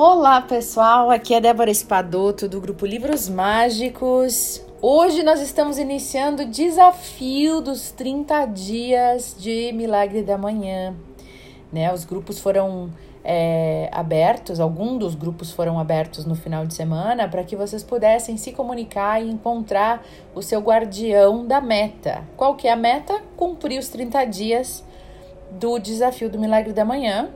Olá pessoal, aqui é Débora Espadoto do grupo Livros Mágicos. Hoje nós estamos iniciando o desafio dos 30 dias de Milagre da Manhã. Né? Os grupos foram é, abertos, alguns dos grupos foram abertos no final de semana para que vocês pudessem se comunicar e encontrar o seu guardião da meta. Qual que é a meta? Cumprir os 30 dias do desafio do Milagre da Manhã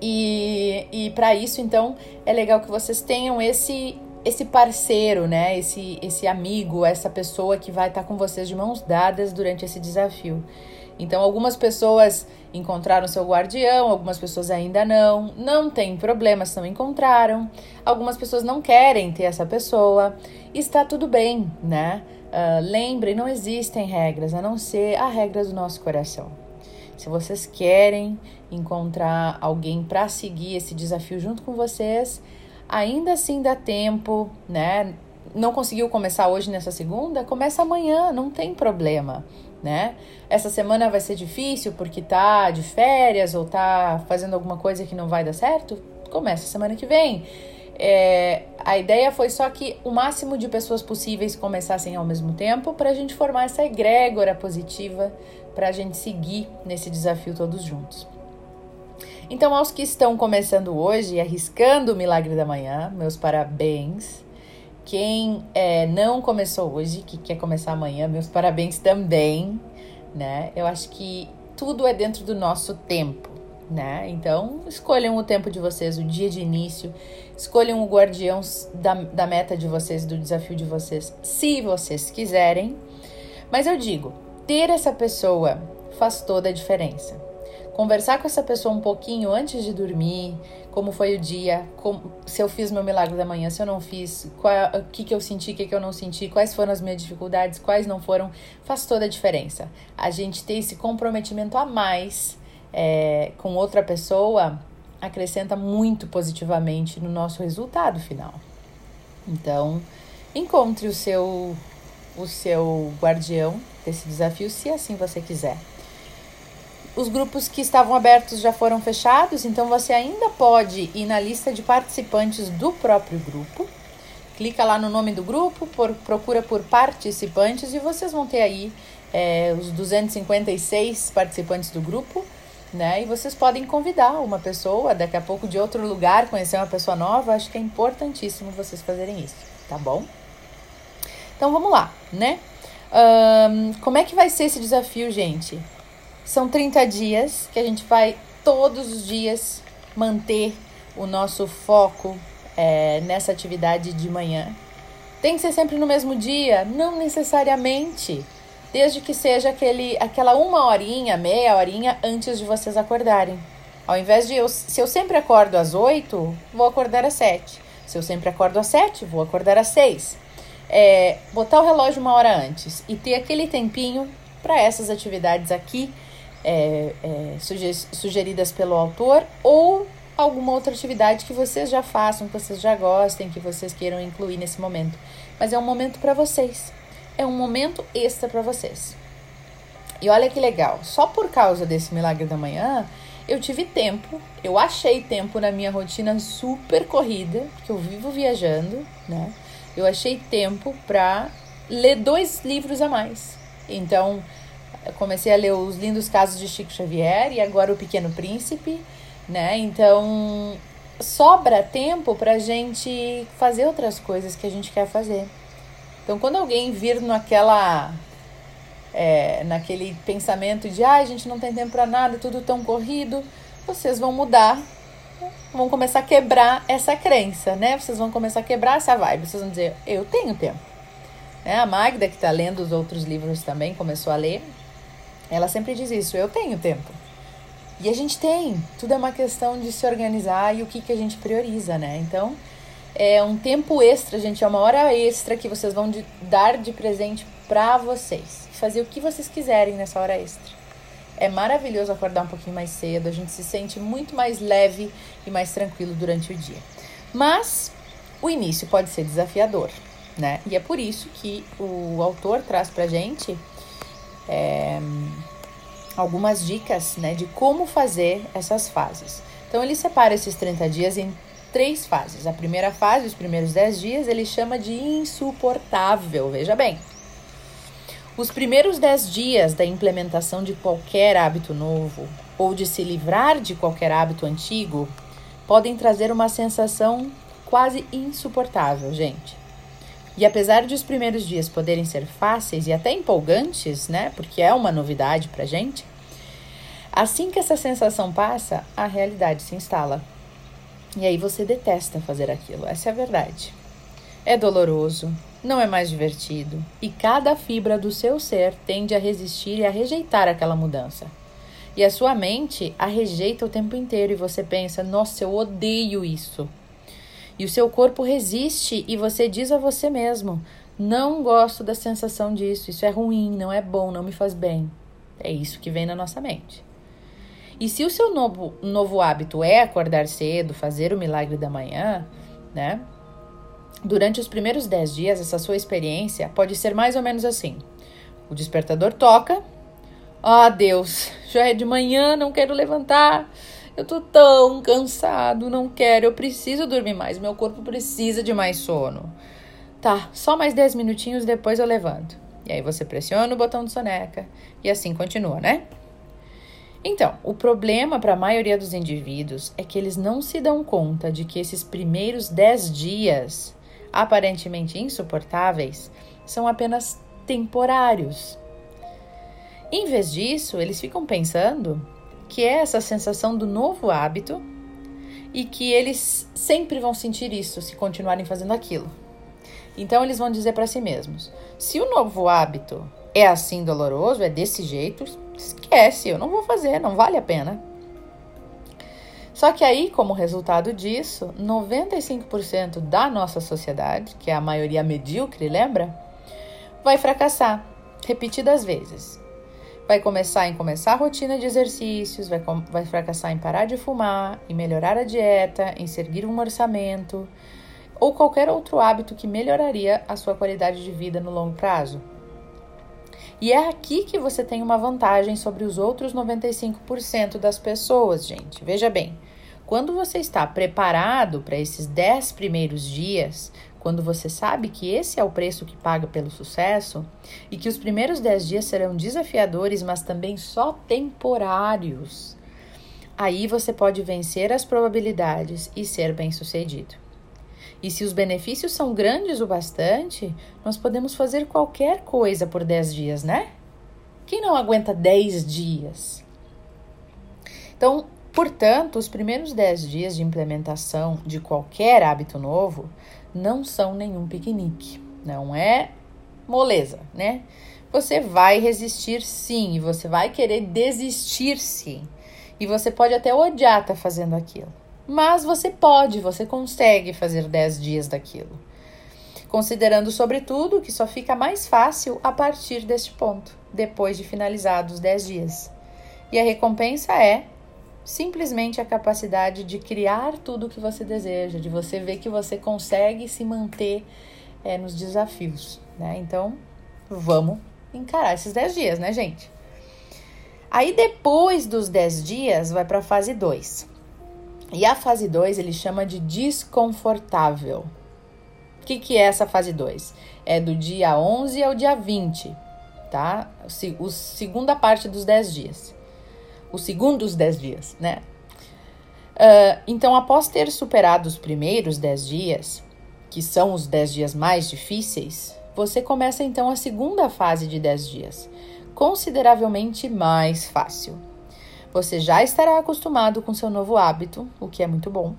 e, e para isso, então, é legal que vocês tenham esse esse parceiro, né? Esse, esse amigo, essa pessoa que vai estar com vocês de mãos dadas durante esse desafio. Então, algumas pessoas encontraram seu guardião, algumas pessoas ainda não. Não tem problema se não encontraram. Algumas pessoas não querem ter essa pessoa. Está tudo bem, né? Uh, lembre, não existem regras a não ser a regra do nosso coração. Se vocês querem encontrar alguém para seguir esse desafio junto com vocês, ainda assim dá tempo, né? Não conseguiu começar hoje nessa segunda? Começa amanhã, não tem problema, né? Essa semana vai ser difícil porque tá de férias ou tá fazendo alguma coisa que não vai dar certo? Começa semana que vem. É, a ideia foi só que o máximo de pessoas possíveis começassem ao mesmo tempo para a gente formar essa egrégora positiva para a gente seguir nesse desafio todos juntos. Então, aos que estão começando hoje e arriscando o milagre da manhã, meus parabéns. Quem é, não começou hoje, que quer começar amanhã, meus parabéns também, né? Eu acho que tudo é dentro do nosso tempo, né? Então, escolham o tempo de vocês, o dia de início, escolham o guardião da, da meta de vocês, do desafio de vocês, se vocês quiserem. Mas eu digo, ter essa pessoa faz toda a diferença. Conversar com essa pessoa um pouquinho antes de dormir, como foi o dia, como, se eu fiz meu milagre da manhã, se eu não fiz, qual, o que, que eu senti, o que, que eu não senti, quais foram as minhas dificuldades, quais não foram, faz toda a diferença. A gente ter esse comprometimento a mais é, com outra pessoa acrescenta muito positivamente no nosso resultado final. Então, encontre o seu o seu guardião desse desafio, se assim você quiser. Os grupos que estavam abertos já foram fechados, então você ainda pode ir na lista de participantes do próprio grupo. Clica lá no nome do grupo, por, procura por participantes e vocês vão ter aí é, os 256 participantes do grupo, né? E vocês podem convidar uma pessoa daqui a pouco de outro lugar, conhecer uma pessoa nova. Acho que é importantíssimo vocês fazerem isso, tá bom? Então vamos lá, né? Um, como é que vai ser esse desafio, gente? São 30 dias que a gente vai todos os dias manter o nosso foco é, nessa atividade de manhã. Tem que ser sempre no mesmo dia? Não necessariamente. Desde que seja aquele, aquela uma horinha, meia horinha antes de vocês acordarem. Ao invés de eu, se eu sempre acordo às 8, vou acordar às 7. Se eu sempre acordo às 7, vou acordar às 6 é, botar o relógio uma hora antes e ter aquele tempinho para essas atividades aqui é, é, sugeridas pelo autor ou alguma outra atividade que vocês já façam, que vocês já gostem, que vocês queiram incluir nesse momento. Mas é um momento para vocês. É um momento extra para vocês. E olha que legal, só por causa desse milagre da manhã, eu tive tempo, eu achei tempo na minha rotina super corrida, porque eu vivo viajando, né? Eu achei tempo para ler dois livros a mais. Então, comecei a ler os lindos casos de Chico Xavier e agora o Pequeno Príncipe, né? Então, sobra tempo pra gente fazer outras coisas que a gente quer fazer. Então, quando alguém vir naquela é, naquele pensamento de ah, a gente não tem tempo para nada, tudo tão corrido, vocês vão mudar vão começar a quebrar essa crença, né? Vocês vão começar a quebrar essa vibe. Vocês vão dizer, eu tenho tempo. Né? A Magda, que está lendo os outros livros também, começou a ler, ela sempre diz isso, eu tenho tempo. E a gente tem, tudo é uma questão de se organizar e o que, que a gente prioriza, né? Então, é um tempo extra, gente, é uma hora extra que vocês vão de, dar de presente para vocês. Fazer o que vocês quiserem nessa hora extra. É maravilhoso acordar um pouquinho mais cedo, a gente se sente muito mais leve e mais tranquilo durante o dia. Mas o início pode ser desafiador, né? E é por isso que o autor traz pra gente é, algumas dicas, né, de como fazer essas fases. Então ele separa esses 30 dias em três fases. A primeira fase, os primeiros 10 dias, ele chama de insuportável. Veja bem. Os primeiros 10 dias da implementação de qualquer hábito novo ou de se livrar de qualquer hábito antigo podem trazer uma sensação quase insuportável, gente. E apesar de os primeiros dias poderem ser fáceis e até empolgantes, né? Porque é uma novidade pra gente, assim que essa sensação passa, a realidade se instala. E aí você detesta fazer aquilo, essa é a verdade. É doloroso, não é mais divertido, e cada fibra do seu ser tende a resistir e a rejeitar aquela mudança. E a sua mente a rejeita o tempo inteiro e você pensa: nossa, eu odeio isso. E o seu corpo resiste e você diz a você mesmo: não gosto da sensação disso, isso é ruim, não é bom, não me faz bem. É isso que vem na nossa mente. E se o seu novo, novo hábito é acordar cedo, fazer o milagre da manhã, né? Durante os primeiros 10 dias, essa sua experiência pode ser mais ou menos assim: o despertador toca. Ah, Deus, já é de manhã, não quero levantar. Eu tô tão cansado, não quero, eu preciso dormir mais, meu corpo precisa de mais sono. Tá, só mais 10 minutinhos depois eu levanto. E aí você pressiona o botão de soneca e assim continua, né? Então, o problema para a maioria dos indivíduos é que eles não se dão conta de que esses primeiros 10 dias aparentemente insuportáveis, são apenas temporários. Em vez disso, eles ficam pensando que é essa sensação do novo hábito e que eles sempre vão sentir isso se continuarem fazendo aquilo. Então eles vão dizer para si mesmos: se o novo hábito é assim doloroso, é desse jeito, esquece, eu não vou fazer, não vale a pena. Só que aí, como resultado disso, 95% da nossa sociedade, que é a maioria medíocre, lembra? Vai fracassar repetidas vezes. Vai começar em começar a rotina de exercícios, vai, vai fracassar em parar de fumar, em melhorar a dieta, em seguir um orçamento ou qualquer outro hábito que melhoraria a sua qualidade de vida no longo prazo. E é aqui que você tem uma vantagem sobre os outros 95% das pessoas, gente. Veja bem, quando você está preparado para esses 10 primeiros dias, quando você sabe que esse é o preço que paga pelo sucesso e que os primeiros 10 dias serão desafiadores, mas também só temporários, aí você pode vencer as probabilidades e ser bem-sucedido. E se os benefícios são grandes o bastante, nós podemos fazer qualquer coisa por 10 dias, né? Quem não aguenta 10 dias? Então, portanto, os primeiros 10 dias de implementação de qualquer hábito novo não são nenhum piquenique. Não é moleza, né? Você vai resistir sim, e você vai querer desistir sim. E você pode até odiar estar tá fazendo aquilo. Mas você pode, você consegue fazer 10 dias daquilo. Considerando, sobretudo, que só fica mais fácil a partir deste ponto, depois de finalizados os 10 dias. E a recompensa é simplesmente a capacidade de criar tudo o que você deseja, de você ver que você consegue se manter é, nos desafios. Né? Então, vamos encarar esses 10 dias, né, gente? Aí, depois dos 10 dias, vai para a fase 2. E a fase 2 ele chama de desconfortável. O que, que é essa fase 2? É do dia 11 ao dia 20, tá? O, segunda parte dos 10 dias. O segundo dos 10 dias, né? Uh, então, após ter superado os primeiros 10 dias, que são os 10 dias mais difíceis, você começa então a segunda fase de 10 dias, consideravelmente mais fácil. Você já estará acostumado com seu novo hábito, o que é muito bom,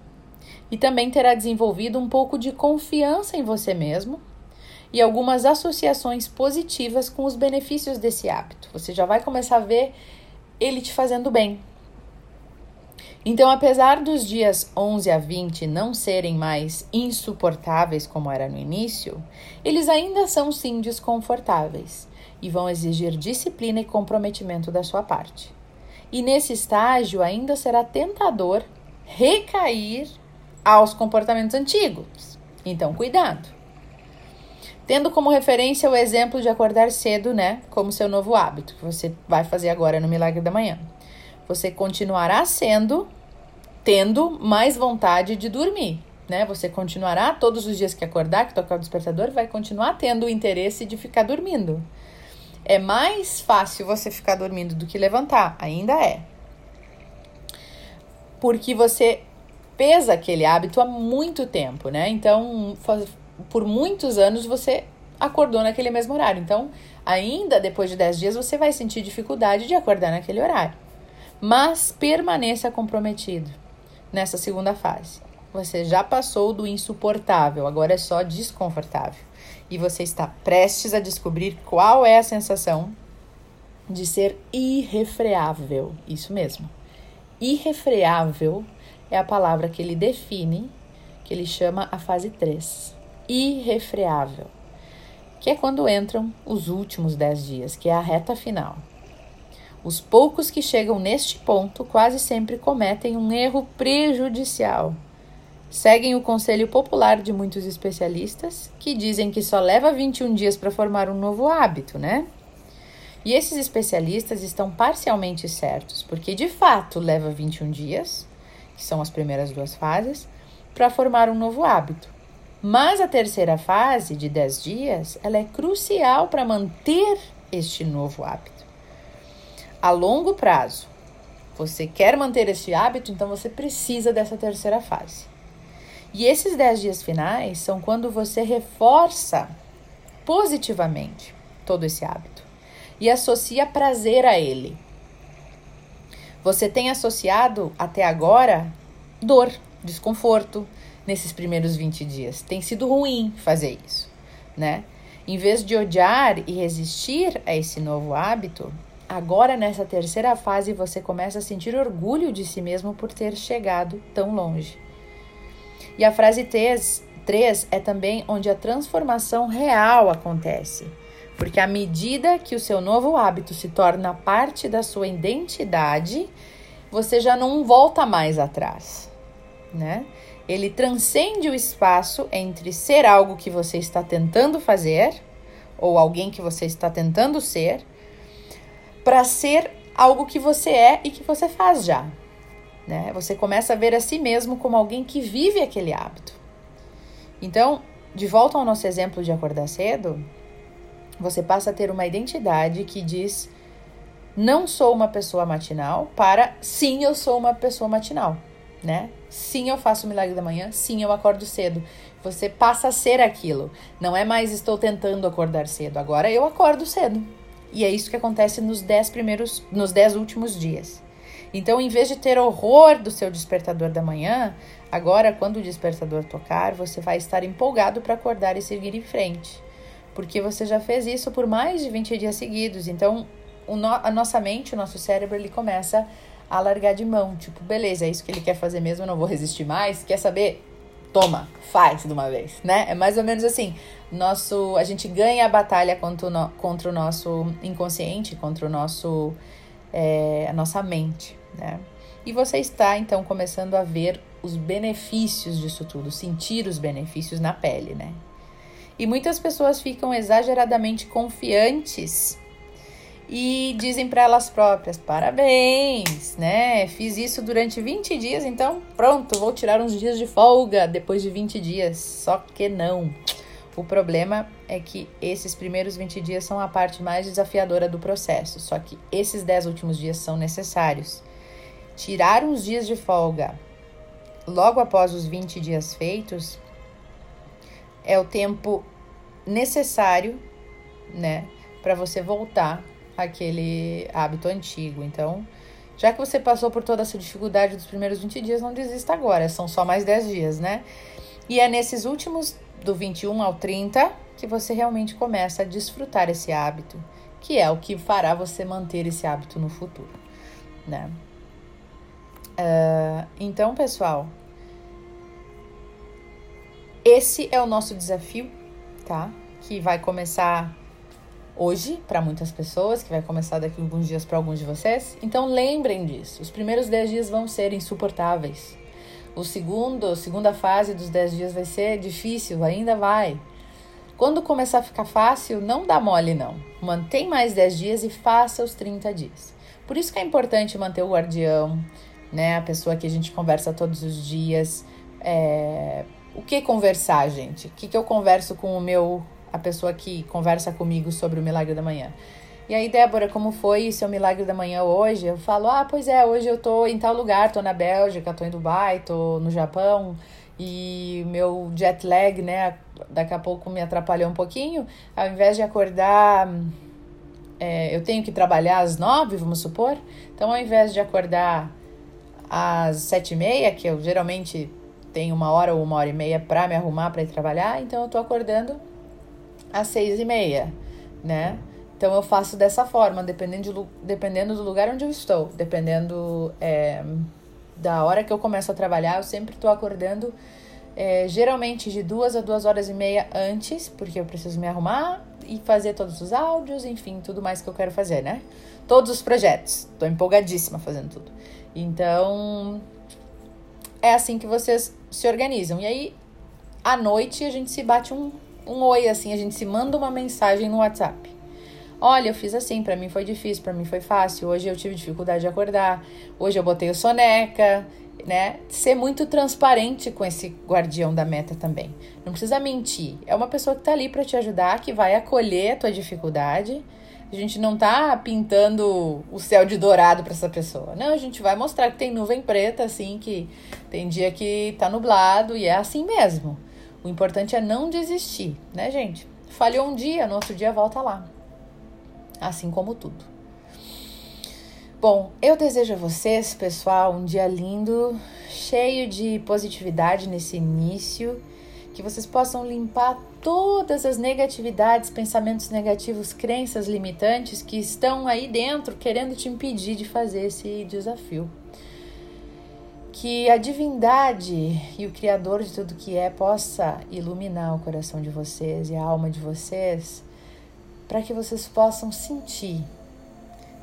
e também terá desenvolvido um pouco de confiança em você mesmo e algumas associações positivas com os benefícios desse hábito. Você já vai começar a ver ele te fazendo bem. Então, apesar dos dias 11 a 20 não serem mais insuportáveis como era no início, eles ainda são sim desconfortáveis e vão exigir disciplina e comprometimento da sua parte. E nesse estágio ainda será tentador recair aos comportamentos antigos. Então, cuidado. Tendo como referência o exemplo de acordar cedo, né, como seu novo hábito, que você vai fazer agora no Milagre da Manhã. Você continuará sendo tendo mais vontade de dormir, né? Você continuará todos os dias que acordar, que tocar o despertador, vai continuar tendo o interesse de ficar dormindo. É mais fácil você ficar dormindo do que levantar, ainda é. Porque você pesa aquele hábito há muito tempo, né? Então, por muitos anos você acordou naquele mesmo horário. Então, ainda depois de 10 dias, você vai sentir dificuldade de acordar naquele horário. Mas permaneça comprometido nessa segunda fase. Você já passou do insuportável, agora é só desconfortável. E você está prestes a descobrir qual é a sensação de ser irrefreável. Isso mesmo. Irrefreável é a palavra que ele define, que ele chama a fase 3. Irrefreável. Que é quando entram os últimos 10 dias, que é a reta final. Os poucos que chegam neste ponto quase sempre cometem um erro prejudicial. Seguem o conselho popular de muitos especialistas, que dizem que só leva 21 dias para formar um novo hábito, né? E esses especialistas estão parcialmente certos, porque de fato leva 21 dias, que são as primeiras duas fases, para formar um novo hábito. Mas a terceira fase, de 10 dias, ela é crucial para manter este novo hábito a longo prazo, você quer manter este hábito, então você precisa dessa terceira fase. E esses 10 dias finais são quando você reforça positivamente todo esse hábito e associa prazer a ele. Você tem associado até agora dor, desconforto nesses primeiros 20 dias. Tem sido ruim fazer isso, né? Em vez de odiar e resistir a esse novo hábito, Agora, nessa terceira fase, você começa a sentir orgulho de si mesmo por ter chegado tão longe. E a frase 3, 3 é também onde a transformação real acontece. Porque à medida que o seu novo hábito se torna parte da sua identidade, você já não volta mais atrás, né? Ele transcende o espaço entre ser algo que você está tentando fazer ou alguém que você está tentando ser para ser algo que você é e que você faz já. Né? Você começa a ver a si mesmo como alguém que vive aquele hábito. Então, de volta ao nosso exemplo de acordar cedo, você passa a ter uma identidade que diz: não sou uma pessoa matinal, para sim, eu sou uma pessoa matinal, né? Sim, eu faço o milagre da manhã, sim, eu acordo cedo. Você passa a ser aquilo. Não é mais estou tentando acordar cedo, agora eu acordo cedo. E é isso que acontece nos dez primeiros, nos dez últimos dias. Então, em vez de ter horror do seu despertador da manhã, agora, quando o despertador tocar, você vai estar empolgado para acordar e seguir em frente. Porque você já fez isso por mais de 20 dias seguidos. Então, no, a nossa mente, o nosso cérebro, ele começa a largar de mão. Tipo, beleza, é isso que ele quer fazer mesmo, não vou resistir mais. Quer saber? toma, faz de uma vez, né? É mais ou menos assim. Nosso, a gente ganha a batalha contra o, no, contra o nosso inconsciente, contra o nosso, é, a nossa mente, né? E você está então começando a ver os benefícios disso tudo, sentir os benefícios na pele, né? E muitas pessoas ficam exageradamente confiantes e dizem para elas próprias: parabéns, né? Fiz isso durante 20 dias, então pronto, vou tirar uns dias de folga depois de 20 dias. Só que não. O problema é que esses primeiros 20 dias são a parte mais desafiadora do processo, só que esses 10 últimos dias são necessários. Tirar uns dias de folga logo após os 20 dias feitos é o tempo necessário, né, para você voltar aquele hábito antigo. Então, já que você passou por toda essa dificuldade dos primeiros 20 dias, não desista agora, são só mais 10 dias, né? E é nesses últimos, do 21 ao 30, que você realmente começa a desfrutar esse hábito, que é o que fará você manter esse hábito no futuro, né? Uh, então, pessoal, esse é o nosso desafio, tá? Que vai começar hoje para muitas pessoas, que vai começar daqui a alguns dias para alguns de vocês. Então lembrem disso. Os primeiros 10 dias vão ser insuportáveis. O segundo, segunda fase dos 10 dias vai ser difícil, ainda vai. Quando começar a ficar fácil, não dá mole não. Mantém mais 10 dias e faça os 30 dias. Por isso que é importante manter o guardião, né? A pessoa que a gente conversa todos os dias. É... O que conversar, gente? O que, que eu converso com o meu. A pessoa que conversa comigo sobre o milagre da manhã? E aí, Débora, como foi seu milagre da manhã hoje? Eu falo, ah, pois é, hoje eu tô em tal lugar, tô na Bélgica, tô em Dubai, tô no Japão, e meu jet lag, né, daqui a pouco me atrapalhou um pouquinho. Ao invés de acordar, é, eu tenho que trabalhar às nove, vamos supor. Então, ao invés de acordar às sete e meia, que eu geralmente tenho uma hora ou uma hora e meia para me arrumar para ir trabalhar, então eu tô acordando às seis e meia, né? Então eu faço dessa forma, dependendo, de, dependendo do lugar onde eu estou, dependendo é, da hora que eu começo a trabalhar, eu sempre estou acordando é, geralmente de duas a duas horas e meia antes, porque eu preciso me arrumar e fazer todos os áudios, enfim, tudo mais que eu quero fazer, né? Todos os projetos. Estou empolgadíssima fazendo tudo. Então, é assim que vocês se organizam. E aí, à noite, a gente se bate um, um oi, assim, a gente se manda uma mensagem no WhatsApp. Olha, eu fiz assim, para mim foi difícil, para mim foi fácil. Hoje eu tive dificuldade de acordar. Hoje eu botei o soneca, né? Ser muito transparente com esse guardião da meta também. Não precisa mentir. É uma pessoa que tá ali para te ajudar, que vai acolher a tua dificuldade. A gente não tá pintando o céu de dourado para essa pessoa. Não, a gente vai mostrar que tem nuvem preta, assim, que tem dia que tá nublado e é assim mesmo. O importante é não desistir, né, gente? Falhou um dia, no outro dia volta lá assim como tudo. Bom, eu desejo a vocês, pessoal, um dia lindo, cheio de positividade nesse início, que vocês possam limpar todas as negatividades, pensamentos negativos, crenças limitantes que estão aí dentro querendo te impedir de fazer esse desafio. Que a divindade e o Criador de tudo que é possa iluminar o coração de vocês e a alma de vocês para que vocês possam sentir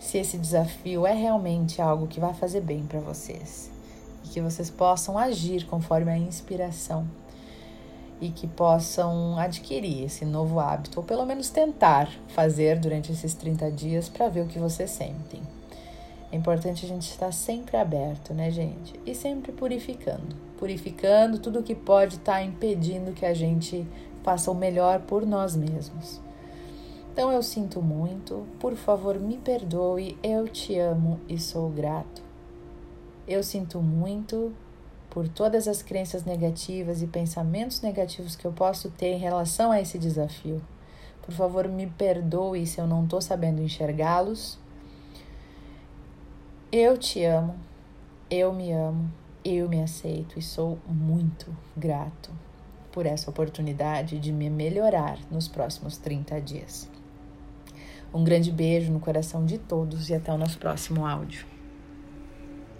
se esse desafio é realmente algo que vai fazer bem para vocês e que vocês possam agir conforme a inspiração e que possam adquirir esse novo hábito ou pelo menos tentar fazer durante esses 30 dias para ver o que vocês sentem. É importante a gente estar sempre aberto, né, gente? E sempre purificando. Purificando tudo que pode estar impedindo que a gente faça o melhor por nós mesmos. Então eu sinto muito, por favor me perdoe, eu te amo e sou grato. Eu sinto muito por todas as crenças negativas e pensamentos negativos que eu posso ter em relação a esse desafio. Por favor, me perdoe se eu não estou sabendo enxergá-los. Eu te amo, eu me amo, eu me aceito e sou muito grato por essa oportunidade de me melhorar nos próximos 30 dias. Um grande beijo no coração de todos e até o nosso próximo áudio.